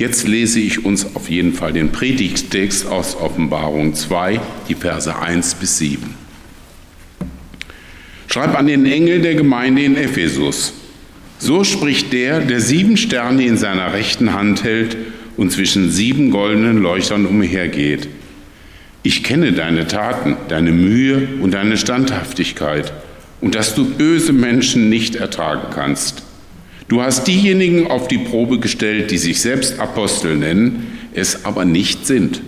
Jetzt lese ich uns auf jeden Fall den Predigttext aus Offenbarung 2, die Verse 1 bis 7. Schreib an den Engel der Gemeinde in Ephesus. So spricht der, der sieben Sterne in seiner rechten Hand hält und zwischen sieben goldenen Leuchtern umhergeht. Ich kenne deine Taten, deine Mühe und deine Standhaftigkeit und dass du böse Menschen nicht ertragen kannst. Du hast diejenigen auf die Probe gestellt, die sich selbst Apostel nennen, es aber nicht sind.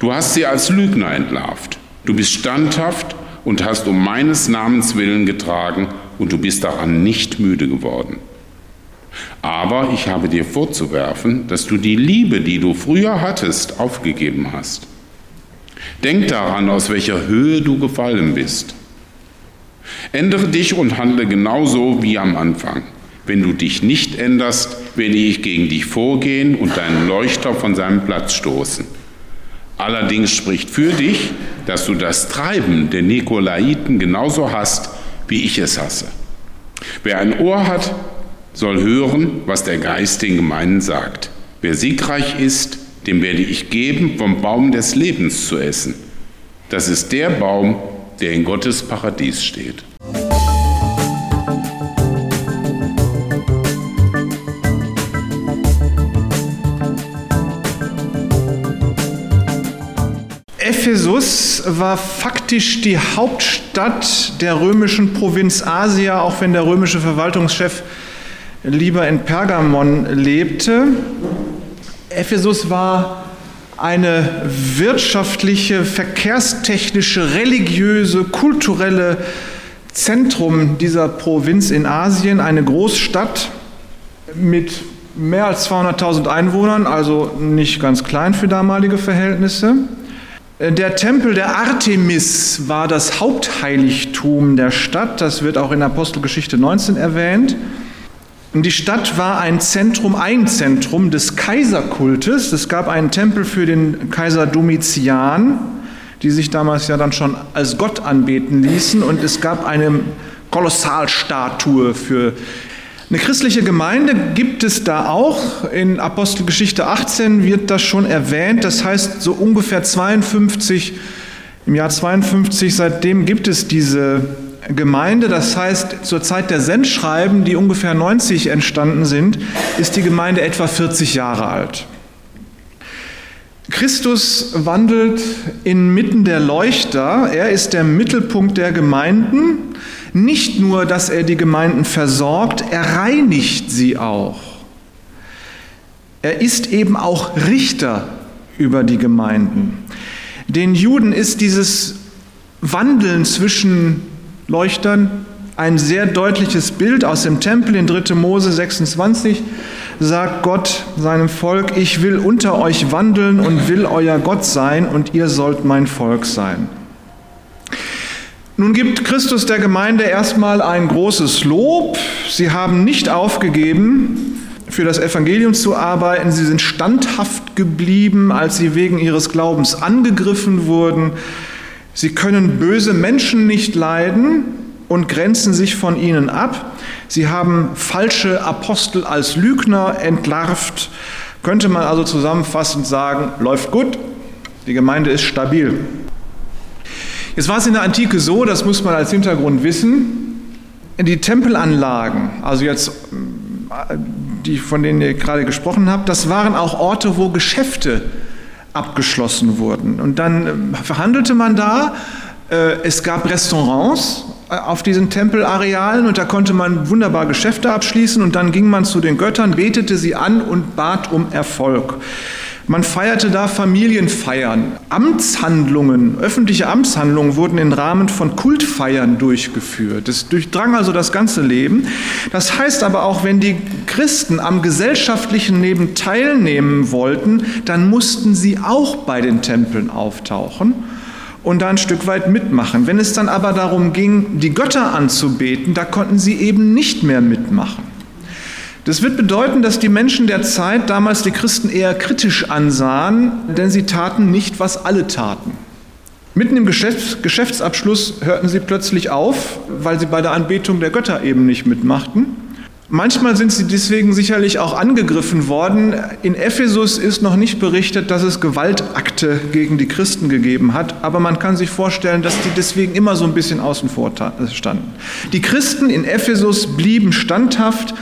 Du hast sie als Lügner entlarvt. Du bist standhaft und hast um meines Namens willen getragen und du bist daran nicht müde geworden. Aber ich habe dir vorzuwerfen, dass du die Liebe, die du früher hattest, aufgegeben hast. Denk daran, aus welcher Höhe du gefallen bist. Ändere dich und handle genauso wie am Anfang. Wenn du dich nicht änderst, werde ich gegen dich vorgehen und deinen Leuchter von seinem Platz stoßen. Allerdings spricht für dich, dass du das Treiben der Nikolaiten genauso hast, wie ich es hasse. Wer ein Ohr hat, soll hören, was der Geist den Gemeinden sagt. Wer siegreich ist, dem werde ich geben, vom Baum des Lebens zu essen. Das ist der Baum, der in Gottes Paradies steht. Ephesus war faktisch die Hauptstadt der römischen Provinz Asia, auch wenn der römische Verwaltungschef lieber in Pergamon lebte. Ephesus war eine wirtschaftliche, verkehrstechnische, religiöse, kulturelle Zentrum dieser Provinz in Asien, eine Großstadt mit mehr als 200.000 Einwohnern, also nicht ganz klein für damalige Verhältnisse. Der Tempel der Artemis war das Hauptheiligtum der Stadt. Das wird auch in Apostelgeschichte 19 erwähnt. Und die Stadt war ein Zentrum, ein Zentrum des Kaiserkultes. Es gab einen Tempel für den Kaiser Domitian, die sich damals ja dann schon als Gott anbeten ließen. Und es gab eine Kolossalstatue für eine christliche Gemeinde gibt es da auch. In Apostelgeschichte 18 wird das schon erwähnt. Das heißt, so ungefähr 52, im Jahr 52, seitdem gibt es diese Gemeinde. Das heißt, zur Zeit der Sendschreiben, die ungefähr 90 entstanden sind, ist die Gemeinde etwa 40 Jahre alt. Christus wandelt inmitten der Leuchter. Er ist der Mittelpunkt der Gemeinden. Nicht nur, dass er die Gemeinden versorgt, er reinigt sie auch. Er ist eben auch Richter über die Gemeinden. Den Juden ist dieses Wandeln zwischen Leuchtern ein sehr deutliches Bild aus dem Tempel in 3. Mose 26 sagt Gott seinem Volk, ich will unter euch wandeln und will euer Gott sein und ihr sollt mein Volk sein. Nun gibt Christus der Gemeinde erstmal ein großes Lob. Sie haben nicht aufgegeben, für das Evangelium zu arbeiten. Sie sind standhaft geblieben, als sie wegen ihres Glaubens angegriffen wurden. Sie können böse Menschen nicht leiden und grenzen sich von ihnen ab. Sie haben falsche Apostel als Lügner entlarvt. Könnte man also zusammenfassend sagen, läuft gut, die Gemeinde ist stabil. Jetzt war es in der Antike so, das muss man als Hintergrund wissen, die Tempelanlagen, also jetzt die, von denen ihr gerade gesprochen habt, das waren auch Orte, wo Geschäfte abgeschlossen wurden. Und dann verhandelte man da, äh, es gab Restaurants äh, auf diesen Tempelarealen und da konnte man wunderbar Geschäfte abschließen und dann ging man zu den Göttern, betete sie an und bat um Erfolg. Man feierte da Familienfeiern. Amtshandlungen, öffentliche Amtshandlungen wurden im Rahmen von Kultfeiern durchgeführt. Das durchdrang also das ganze Leben. Das heißt aber auch, wenn die Christen am gesellschaftlichen Leben teilnehmen wollten, dann mussten sie auch bei den Tempeln auftauchen und da ein Stück weit mitmachen. Wenn es dann aber darum ging, die Götter anzubeten, da konnten sie eben nicht mehr mitmachen. Das wird bedeuten, dass die Menschen der Zeit damals die Christen eher kritisch ansahen, denn sie taten nicht, was alle taten. Mitten im Geschäftsabschluss hörten sie plötzlich auf, weil sie bei der Anbetung der Götter eben nicht mitmachten. Manchmal sind sie deswegen sicherlich auch angegriffen worden. In Ephesus ist noch nicht berichtet, dass es Gewaltakte gegen die Christen gegeben hat, aber man kann sich vorstellen, dass die deswegen immer so ein bisschen außen vor standen. Die Christen in Ephesus blieben standhaft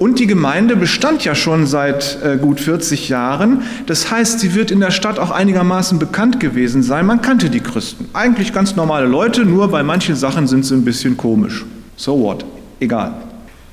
und die Gemeinde bestand ja schon seit äh, gut 40 Jahren. Das heißt, sie wird in der Stadt auch einigermaßen bekannt gewesen sein. Man kannte die Christen. Eigentlich ganz normale Leute, nur bei manchen Sachen sind sie ein bisschen komisch. So what? Egal.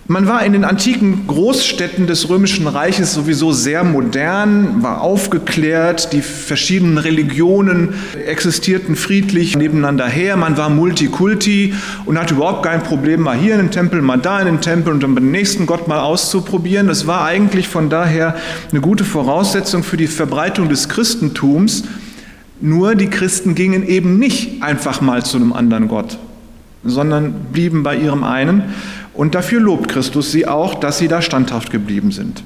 Man war in den antiken Großstädten des Römischen Reiches sowieso sehr modern, war aufgeklärt, die verschiedenen Religionen existierten friedlich nebeneinander her, man war Multikulti und hatte überhaupt kein Problem, mal hier in den Tempel, mal da in den Tempel und dann den nächsten Gott mal auszuprobieren. Das war eigentlich von daher eine gute Voraussetzung für die Verbreitung des Christentums. Nur die Christen gingen eben nicht einfach mal zu einem anderen Gott, sondern blieben bei ihrem einen. Und dafür lobt Christus sie auch, dass sie da standhaft geblieben sind.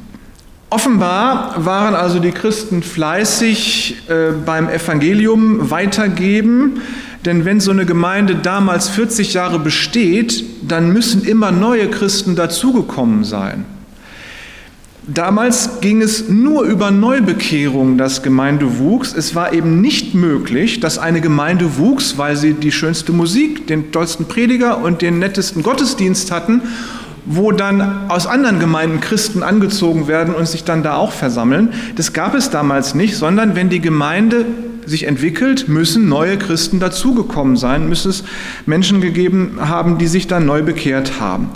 Offenbar waren also die Christen fleißig äh, beim Evangelium weitergeben, denn wenn so eine Gemeinde damals 40 Jahre besteht, dann müssen immer neue Christen dazugekommen sein. Damals ging es nur über Neubekehrung, dass Gemeinde wuchs. Es war eben nicht möglich, dass eine Gemeinde wuchs, weil sie die schönste Musik, den tollsten Prediger und den nettesten Gottesdienst hatten, wo dann aus anderen Gemeinden Christen angezogen werden und sich dann da auch versammeln. Das gab es damals nicht, sondern wenn die Gemeinde sich entwickelt, müssen neue Christen dazugekommen sein, müssen es Menschen gegeben haben, die sich dann neu bekehrt haben.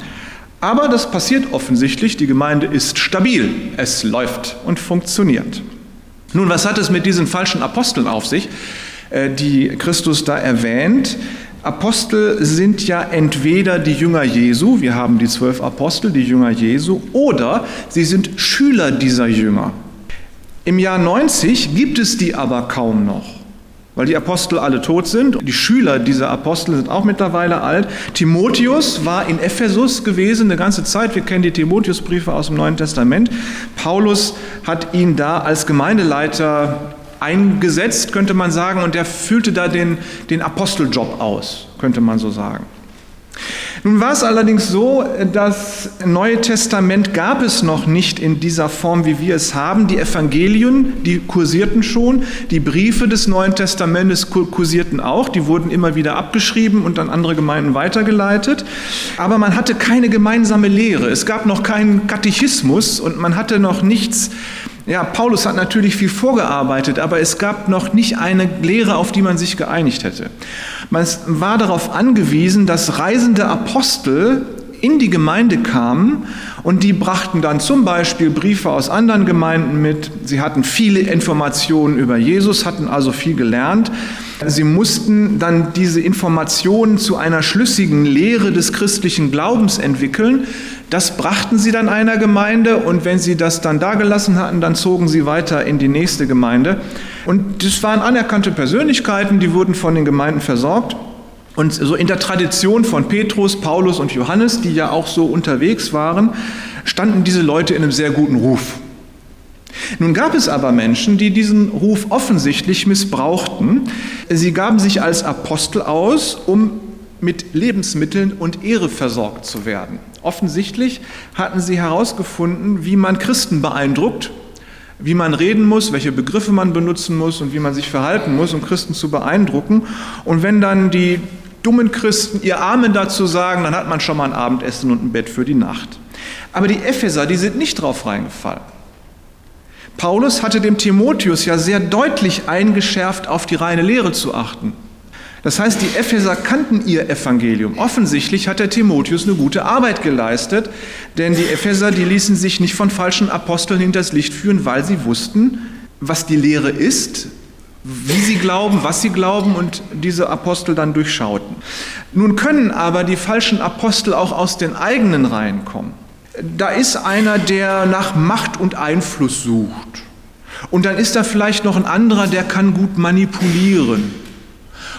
Aber das passiert offensichtlich, die Gemeinde ist stabil, es läuft und funktioniert. Nun, was hat es mit diesen falschen Aposteln auf sich, äh, die Christus da erwähnt? Apostel sind ja entweder die Jünger Jesu, wir haben die zwölf Apostel, die Jünger Jesu, oder sie sind Schüler dieser Jünger. Im Jahr 90 gibt es die aber kaum noch weil die Apostel alle tot sind. Die Schüler dieser Apostel sind auch mittlerweile alt. Timotheus war in Ephesus gewesen eine ganze Zeit. Wir kennen die Timotheusbriefe aus dem Neuen Testament. Paulus hat ihn da als Gemeindeleiter eingesetzt, könnte man sagen, und er füllte da den, den Aposteljob aus, könnte man so sagen. Nun war es allerdings so, das Neue Testament gab es noch nicht in dieser Form, wie wir es haben. Die Evangelien, die kursierten schon, die Briefe des Neuen Testamentes kursierten auch, die wurden immer wieder abgeschrieben und an andere Gemeinden weitergeleitet. Aber man hatte keine gemeinsame Lehre, es gab noch keinen Katechismus und man hatte noch nichts ja, Paulus hat natürlich viel vorgearbeitet, aber es gab noch nicht eine Lehre, auf die man sich geeinigt hätte. Man war darauf angewiesen, dass reisende Apostel in die Gemeinde kamen und die brachten dann zum Beispiel Briefe aus anderen Gemeinden mit. Sie hatten viele Informationen über Jesus, hatten also viel gelernt. Sie mussten dann diese Informationen zu einer schlüssigen Lehre des christlichen Glaubens entwickeln. Das brachten sie dann einer Gemeinde und wenn sie das dann dagelassen hatten, dann zogen sie weiter in die nächste Gemeinde. Und das waren anerkannte Persönlichkeiten, die wurden von den Gemeinden versorgt. Und so in der Tradition von Petrus, Paulus und Johannes, die ja auch so unterwegs waren, standen diese Leute in einem sehr guten Ruf. Nun gab es aber Menschen, die diesen Ruf offensichtlich missbrauchten. Sie gaben sich als Apostel aus, um mit Lebensmitteln und Ehre versorgt zu werden. Offensichtlich hatten sie herausgefunden, wie man Christen beeindruckt, wie man reden muss, welche Begriffe man benutzen muss und wie man sich verhalten muss, um Christen zu beeindrucken. Und wenn dann die dummen Christen ihr Amen dazu sagen, dann hat man schon mal ein Abendessen und ein Bett für die Nacht. Aber die Epheser, die sind nicht drauf reingefallen. Paulus hatte dem Timotheus ja sehr deutlich eingeschärft, auf die reine Lehre zu achten. Das heißt, die Epheser kannten ihr Evangelium. Offensichtlich hat der Timotheus eine gute Arbeit geleistet, denn die Epheser, die ließen sich nicht von falschen Aposteln hinters Licht führen, weil sie wussten, was die Lehre ist, wie sie glauben, was sie glauben und diese Apostel dann durchschauten. Nun können aber die falschen Apostel auch aus den eigenen Reihen kommen. Da ist einer, der nach Macht und Einfluss sucht. Und dann ist da vielleicht noch ein anderer, der kann gut manipulieren.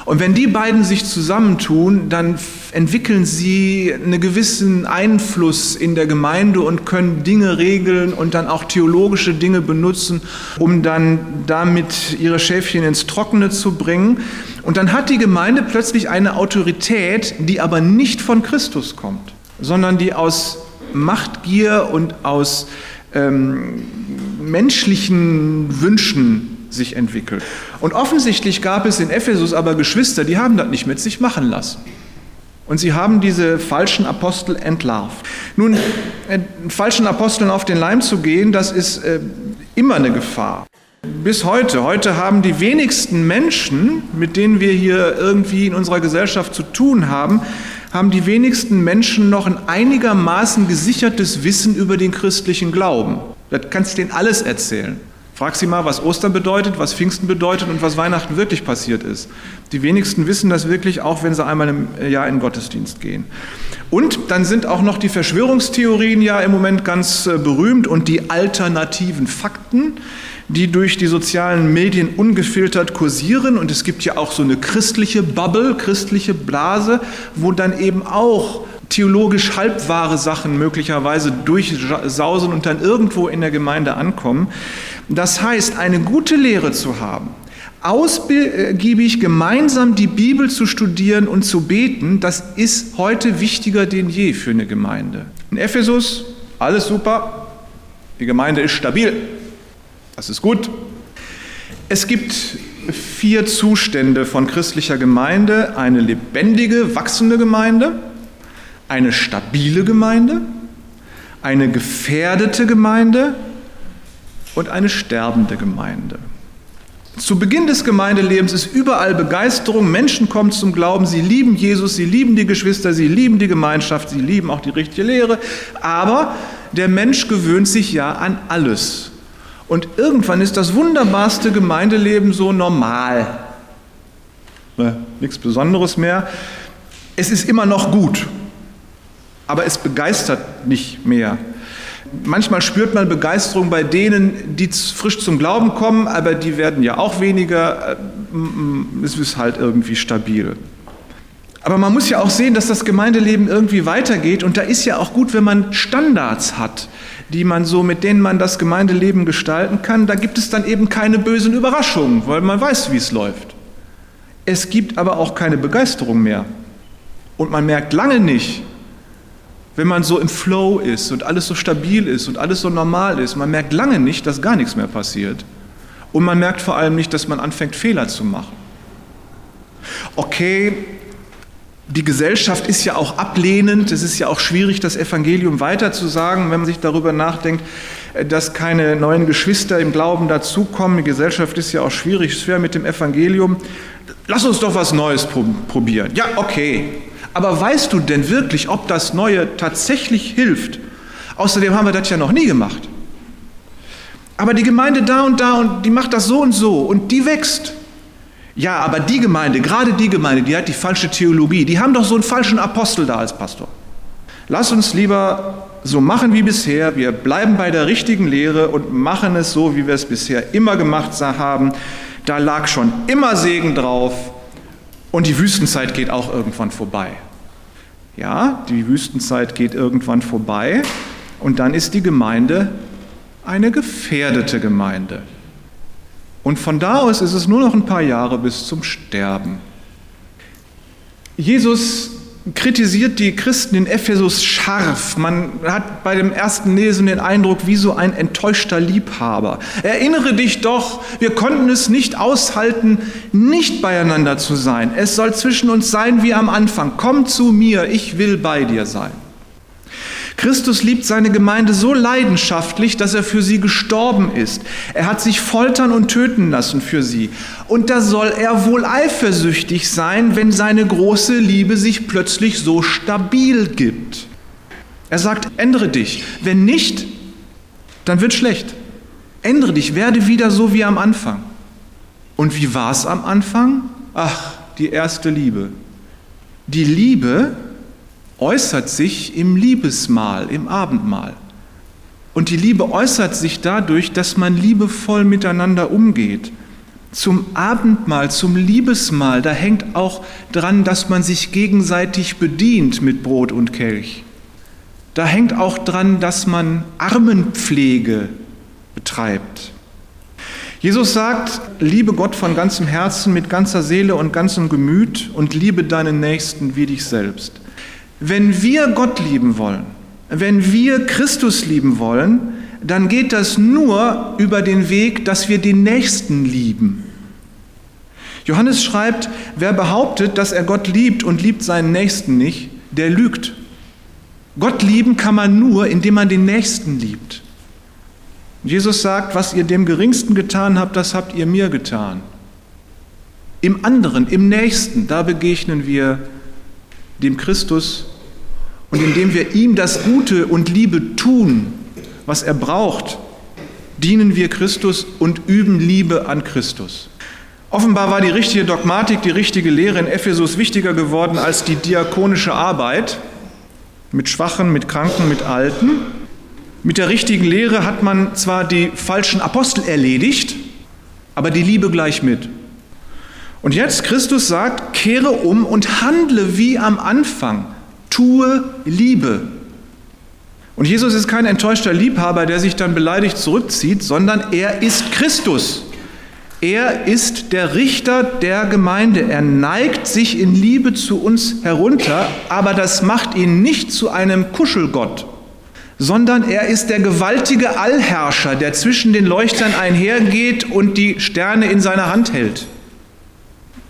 Und wenn die beiden sich zusammentun, dann entwickeln sie einen gewissen Einfluss in der Gemeinde und können Dinge regeln und dann auch theologische Dinge benutzen, um dann damit ihre Schäfchen ins Trockene zu bringen. Und dann hat die Gemeinde plötzlich eine Autorität, die aber nicht von Christus kommt, sondern die aus Machtgier und aus ähm, menschlichen Wünschen sich entwickelt. Und offensichtlich gab es in Ephesus aber Geschwister, die haben das nicht mit sich machen lassen. Und sie haben diese falschen Apostel entlarvt. Nun, äh, falschen Aposteln auf den Leim zu gehen, das ist äh, immer eine Gefahr. Bis heute. Heute haben die wenigsten Menschen, mit denen wir hier irgendwie in unserer Gesellschaft zu tun haben, haben die wenigsten Menschen noch ein einigermaßen gesichertes Wissen über den christlichen Glauben. Das kannst du denen alles erzählen. Frag sie mal, was Ostern bedeutet, was Pfingsten bedeutet und was Weihnachten wirklich passiert ist. Die wenigsten wissen das wirklich, auch wenn sie einmal im Jahr in den Gottesdienst gehen. Und dann sind auch noch die Verschwörungstheorien ja im Moment ganz äh, berühmt und die alternativen Fakten, die durch die sozialen Medien ungefiltert kursieren. Und es gibt ja auch so eine christliche Bubble, christliche Blase, wo dann eben auch theologisch halbwahre Sachen möglicherweise durchsausen und dann irgendwo in der Gemeinde ankommen. Das heißt, eine gute Lehre zu haben, ausgiebig gemeinsam die Bibel zu studieren und zu beten, das ist heute wichtiger denn je für eine Gemeinde. In Ephesus, alles super, die Gemeinde ist stabil, das ist gut. Es gibt vier Zustände von christlicher Gemeinde, eine lebendige, wachsende Gemeinde, eine stabile Gemeinde, eine gefährdete Gemeinde und eine sterbende Gemeinde. Zu Beginn des Gemeindelebens ist überall Begeisterung, Menschen kommen zum Glauben, sie lieben Jesus, sie lieben die Geschwister, sie lieben die Gemeinschaft, sie lieben auch die richtige Lehre, aber der Mensch gewöhnt sich ja an alles. Und irgendwann ist das wunderbarste Gemeindeleben so normal. Ne, nichts Besonderes mehr. Es ist immer noch gut aber es begeistert nicht mehr. Manchmal spürt man Begeisterung bei denen, die frisch zum Glauben kommen, aber die werden ja auch weniger. Äh, es ist halt irgendwie stabil. Aber man muss ja auch sehen, dass das Gemeindeleben irgendwie weitergeht und da ist ja auch gut, wenn man Standards hat, die man so mit denen man das Gemeindeleben gestalten kann. Da gibt es dann eben keine bösen Überraschungen, weil man weiß, wie es läuft. Es gibt aber auch keine Begeisterung mehr. Und man merkt lange nicht, wenn man so im Flow ist und alles so stabil ist und alles so normal ist, man merkt lange nicht, dass gar nichts mehr passiert. Und man merkt vor allem nicht, dass man anfängt, Fehler zu machen. Okay, die Gesellschaft ist ja auch ablehnend, es ist ja auch schwierig, das Evangelium weiterzusagen, wenn man sich darüber nachdenkt, dass keine neuen Geschwister im Glauben dazukommen. Die Gesellschaft ist ja auch schwierig, schwer mit dem Evangelium. Lass uns doch was Neues probieren. Ja, okay, aber weißt du denn wirklich, ob das Neue tatsächlich hilft? Außerdem haben wir das ja noch nie gemacht. Aber die Gemeinde da und da und die macht das so und so und die wächst. Ja, aber die Gemeinde, gerade die Gemeinde, die hat die falsche Theologie. Die haben doch so einen falschen Apostel da als Pastor. Lass uns lieber so machen wie bisher. Wir bleiben bei der richtigen Lehre und machen es so, wie wir es bisher immer gemacht haben. Da lag schon immer Segen drauf und die Wüstenzeit geht auch irgendwann vorbei. Ja, die Wüstenzeit geht irgendwann vorbei und dann ist die Gemeinde eine gefährdete Gemeinde. Und von da aus ist es nur noch ein paar Jahre bis zum Sterben. Jesus kritisiert die Christen in Ephesus scharf. Man hat bei dem ersten Lesen den Eindruck, wie so ein enttäuschter Liebhaber. Erinnere dich doch, wir konnten es nicht aushalten, nicht beieinander zu sein. Es soll zwischen uns sein wie am Anfang. Komm zu mir, ich will bei dir sein. Christus liebt seine Gemeinde so leidenschaftlich, dass er für sie gestorben ist. Er hat sich foltern und töten lassen für sie. Und da soll er wohl eifersüchtig sein, wenn seine große Liebe sich plötzlich so stabil gibt. Er sagt, ändere dich. Wenn nicht, dann wird schlecht. Ändere dich, werde wieder so wie am Anfang. Und wie war es am Anfang? Ach, die erste Liebe. Die Liebe, äußert sich im Liebesmahl, im Abendmahl. Und die Liebe äußert sich dadurch, dass man liebevoll miteinander umgeht. Zum Abendmahl, zum Liebesmahl, da hängt auch dran, dass man sich gegenseitig bedient mit Brot und Kelch. Da hängt auch dran, dass man Armenpflege betreibt. Jesus sagt, liebe Gott von ganzem Herzen, mit ganzer Seele und ganzem Gemüt und liebe deinen Nächsten wie dich selbst. Wenn wir Gott lieben wollen, wenn wir Christus lieben wollen, dann geht das nur über den Weg, dass wir den Nächsten lieben. Johannes schreibt, wer behauptet, dass er Gott liebt und liebt seinen Nächsten nicht, der lügt. Gott lieben kann man nur, indem man den Nächsten liebt. Jesus sagt, was ihr dem Geringsten getan habt, das habt ihr mir getan. Im anderen, im Nächsten, da begegnen wir dem Christus und indem wir ihm das Gute und Liebe tun, was er braucht, dienen wir Christus und üben Liebe an Christus. Offenbar war die richtige Dogmatik, die richtige Lehre in Ephesus wichtiger geworden als die diakonische Arbeit mit Schwachen, mit Kranken, mit Alten. Mit der richtigen Lehre hat man zwar die falschen Apostel erledigt, aber die Liebe gleich mit. Und jetzt Christus sagt, kehre um und handle wie am Anfang, tue Liebe. Und Jesus ist kein enttäuschter Liebhaber, der sich dann beleidigt zurückzieht, sondern er ist Christus. Er ist der Richter der Gemeinde. Er neigt sich in Liebe zu uns herunter, aber das macht ihn nicht zu einem Kuschelgott, sondern er ist der gewaltige Allherrscher, der zwischen den Leuchtern einhergeht und die Sterne in seiner Hand hält.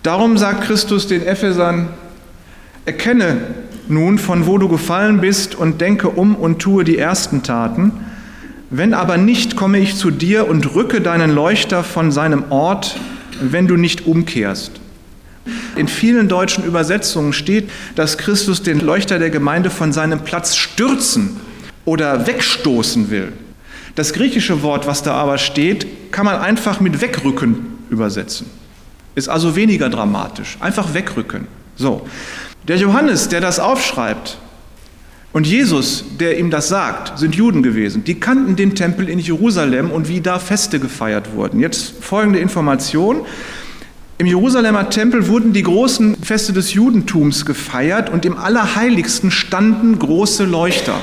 Darum sagt Christus den Ephesern, erkenne nun, von wo du gefallen bist und denke um und tue die ersten Taten. Wenn aber nicht, komme ich zu dir und rücke deinen Leuchter von seinem Ort, wenn du nicht umkehrst. In vielen deutschen Übersetzungen steht, dass Christus den Leuchter der Gemeinde von seinem Platz stürzen oder wegstoßen will. Das griechische Wort, was da aber steht, kann man einfach mit wegrücken übersetzen. Ist also weniger dramatisch. Einfach wegrücken. So. Der Johannes, der das aufschreibt, und Jesus, der ihm das sagt, sind Juden gewesen. Die kannten den Tempel in Jerusalem und wie da Feste gefeiert wurden. Jetzt folgende Information. Im Jerusalemer Tempel wurden die großen Feste des Judentums gefeiert und im Allerheiligsten standen große Leuchter.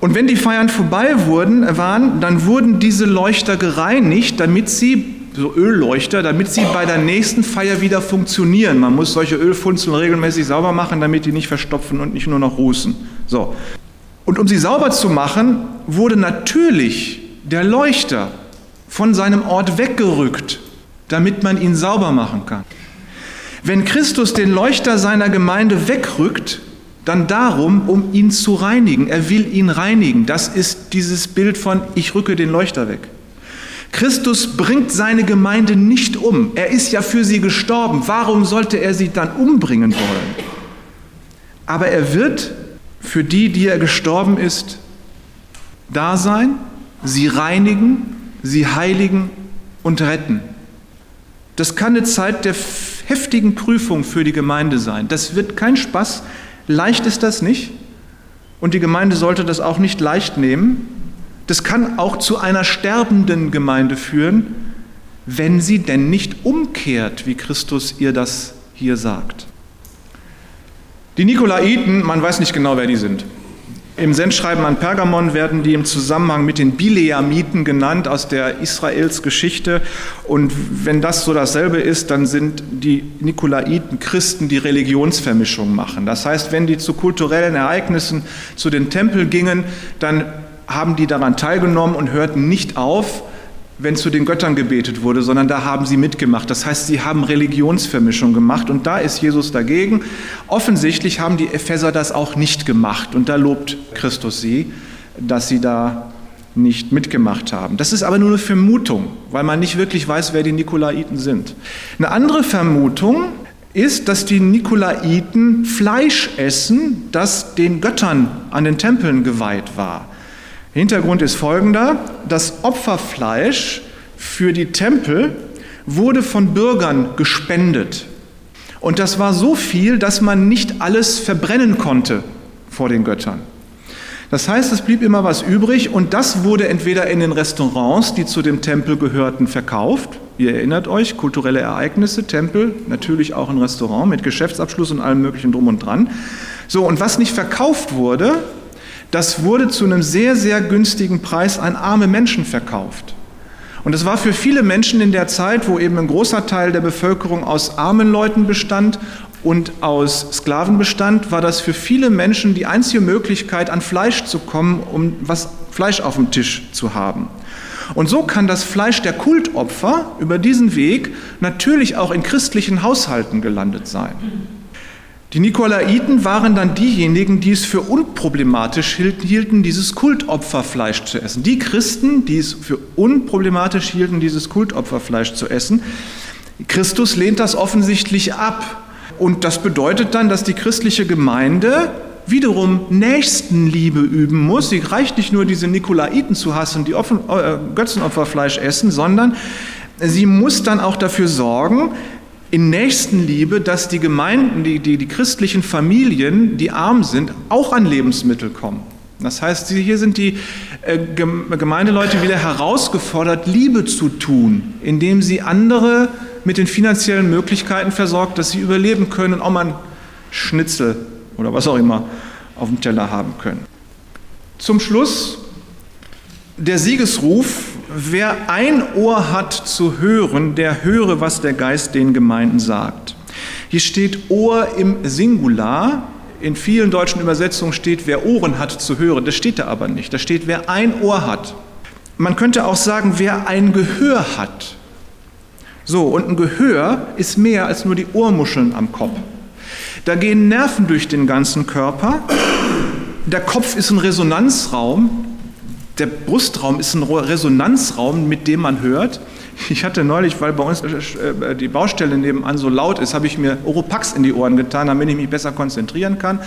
Und wenn die Feiern vorbei wurden, waren, dann wurden diese Leuchter gereinigt, damit sie so Ölleuchter, damit sie bei der nächsten Feier wieder funktionieren. Man muss solche Ölfunzeln regelmäßig sauber machen, damit die nicht verstopfen und nicht nur noch rußen. So. Und um sie sauber zu machen, wurde natürlich der Leuchter von seinem Ort weggerückt, damit man ihn sauber machen kann. Wenn Christus den Leuchter seiner Gemeinde wegrückt, dann darum, um ihn zu reinigen. Er will ihn reinigen. Das ist dieses Bild von, ich rücke den Leuchter weg. Christus bringt seine Gemeinde nicht um. Er ist ja für sie gestorben. Warum sollte er sie dann umbringen wollen? Aber er wird für die, die er gestorben ist, da sein, sie reinigen, sie heiligen und retten. Das kann eine Zeit der heftigen Prüfung für die Gemeinde sein. Das wird kein Spaß. Leicht ist das nicht. Und die Gemeinde sollte das auch nicht leicht nehmen. Das kann auch zu einer sterbenden Gemeinde führen, wenn sie denn nicht umkehrt, wie Christus ihr das hier sagt. Die Nikolaiten, man weiß nicht genau, wer die sind. Im Sendschreiben an Pergamon werden die im Zusammenhang mit den Bileamiten genannt aus der Israels Geschichte. Und wenn das so dasselbe ist, dann sind die Nikolaiten Christen, die Religionsvermischung machen. Das heißt, wenn die zu kulturellen Ereignissen zu den Tempeln gingen, dann haben die daran teilgenommen und hörten nicht auf, wenn zu den Göttern gebetet wurde, sondern da haben sie mitgemacht. Das heißt, sie haben Religionsvermischung gemacht und da ist Jesus dagegen. Offensichtlich haben die Epheser das auch nicht gemacht und da lobt Christus sie, dass sie da nicht mitgemacht haben. Das ist aber nur eine Vermutung, weil man nicht wirklich weiß, wer die Nikolaiten sind. Eine andere Vermutung ist, dass die Nikolaiten Fleisch essen, das den Göttern an den Tempeln geweiht war. Hintergrund ist folgender. Das Opferfleisch für die Tempel wurde von Bürgern gespendet. Und das war so viel, dass man nicht alles verbrennen konnte vor den Göttern. Das heißt, es blieb immer was übrig und das wurde entweder in den Restaurants, die zu dem Tempel gehörten, verkauft. Ihr erinnert euch, kulturelle Ereignisse, Tempel, natürlich auch ein Restaurant mit Geschäftsabschluss und allem möglichen drum und dran. So, und was nicht verkauft wurde, das wurde zu einem sehr, sehr günstigen Preis an arme Menschen verkauft. Und es war für viele Menschen in der Zeit, wo eben ein großer Teil der Bevölkerung aus armen Leuten bestand und aus Sklaven bestand, war das für viele Menschen die einzige Möglichkeit, an Fleisch zu kommen, um was Fleisch auf dem Tisch zu haben. Und so kann das Fleisch der Kultopfer über diesen Weg natürlich auch in christlichen Haushalten gelandet sein. Die Nikolaiten waren dann diejenigen, die es für unproblematisch hielten, dieses Kultopferfleisch zu essen. Die Christen, die es für unproblematisch hielten, dieses Kultopferfleisch zu essen. Christus lehnt das offensichtlich ab. Und das bedeutet dann, dass die christliche Gemeinde wiederum Nächstenliebe üben muss. Sie reicht nicht nur, diese Nikolaiten zu hassen, die äh, Götzenopferfleisch essen, sondern sie muss dann auch dafür sorgen, in Nächstenliebe, dass die Gemeinden, die, die, die christlichen Familien, die arm sind, auch an Lebensmittel kommen. Das heißt, hier sind die äh, Gemeindeleute wieder herausgefordert, Liebe zu tun, indem sie andere mit den finanziellen Möglichkeiten versorgt, dass sie überleben können und auch mal ein Schnitzel oder was auch immer auf dem Teller haben können. Zum Schluss der Siegesruf, wer ein Ohr hat zu hören, der höre, was der Geist den Gemeinden sagt. Hier steht Ohr im Singular. In vielen deutschen Übersetzungen steht, wer Ohren hat zu hören. Das steht da aber nicht. Da steht, wer ein Ohr hat. Man könnte auch sagen, wer ein Gehör hat. So, und ein Gehör ist mehr als nur die Ohrmuscheln am Kopf. Da gehen Nerven durch den ganzen Körper. Der Kopf ist ein Resonanzraum. Der Brustraum ist ein Resonanzraum, mit dem man hört. Ich hatte neulich, weil bei uns äh, die Baustelle nebenan so laut ist, habe ich mir Oropax in die Ohren getan, damit ich mich besser konzentrieren kann.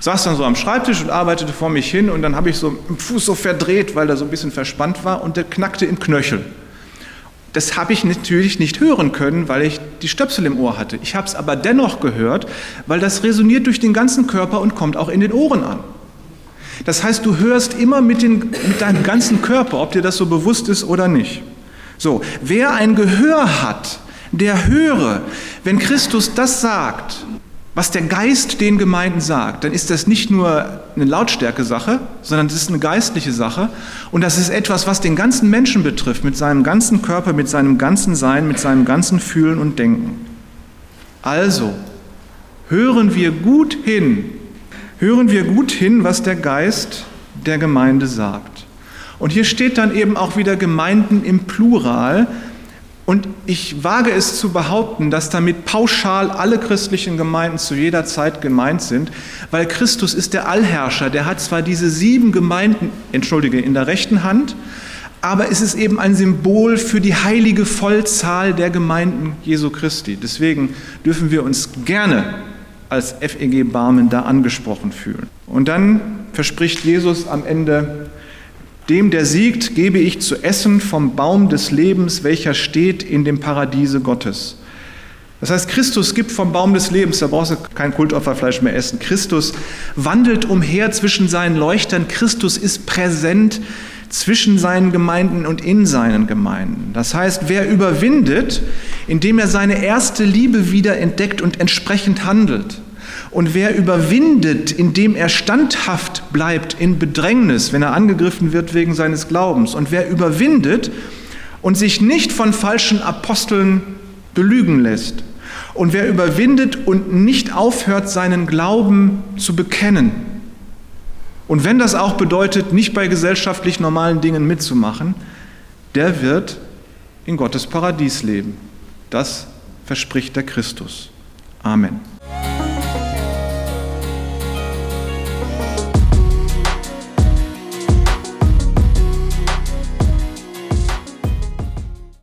Saß dann so am Schreibtisch und arbeitete vor mich hin und dann habe ich so den Fuß so verdreht, weil der so ein bisschen verspannt war und der knackte im Knöchel. Das habe ich natürlich nicht hören können, weil ich die Stöpsel im Ohr hatte. Ich habe es aber dennoch gehört, weil das resoniert durch den ganzen Körper und kommt auch in den Ohren an. Das heißt, du hörst immer mit, den, mit deinem ganzen Körper, ob dir das so bewusst ist oder nicht. So, wer ein Gehör hat, der höre, wenn Christus das sagt, was der Geist den Gemeinden sagt, dann ist das nicht nur eine Lautstärke-Sache, sondern das ist eine geistliche Sache. Und das ist etwas, was den ganzen Menschen betrifft, mit seinem ganzen Körper, mit seinem ganzen Sein, mit seinem ganzen Fühlen und Denken. Also, hören wir gut hin, hören wir gut hin, was der Geist der Gemeinde sagt. Und hier steht dann eben auch wieder Gemeinden im Plural, und ich wage es zu behaupten, dass damit pauschal alle christlichen Gemeinden zu jeder Zeit gemeint sind, weil Christus ist der Allherrscher. Der hat zwar diese sieben Gemeinden, entschuldige, in der rechten Hand, aber es ist eben ein Symbol für die heilige Vollzahl der Gemeinden Jesu Christi. Deswegen dürfen wir uns gerne als FEG Barmen da angesprochen fühlen. Und dann verspricht Jesus am Ende, dem, der siegt, gebe ich zu essen vom Baum des Lebens, welcher steht in dem Paradiese Gottes. Das heißt, Christus gibt vom Baum des Lebens, da brauchst du kein Kultopferfleisch mehr essen. Christus wandelt umher zwischen seinen Leuchtern. Christus ist präsent zwischen seinen Gemeinden und in seinen Gemeinden. Das heißt, wer überwindet, indem er seine erste Liebe wieder entdeckt und entsprechend handelt, und wer überwindet, indem er standhaft bleibt in Bedrängnis, wenn er angegriffen wird wegen seines Glaubens, und wer überwindet und sich nicht von falschen Aposteln belügen lässt, und wer überwindet und nicht aufhört, seinen Glauben zu bekennen, und wenn das auch bedeutet, nicht bei gesellschaftlich normalen Dingen mitzumachen, der wird in Gottes Paradies leben. Das verspricht der Christus. Amen.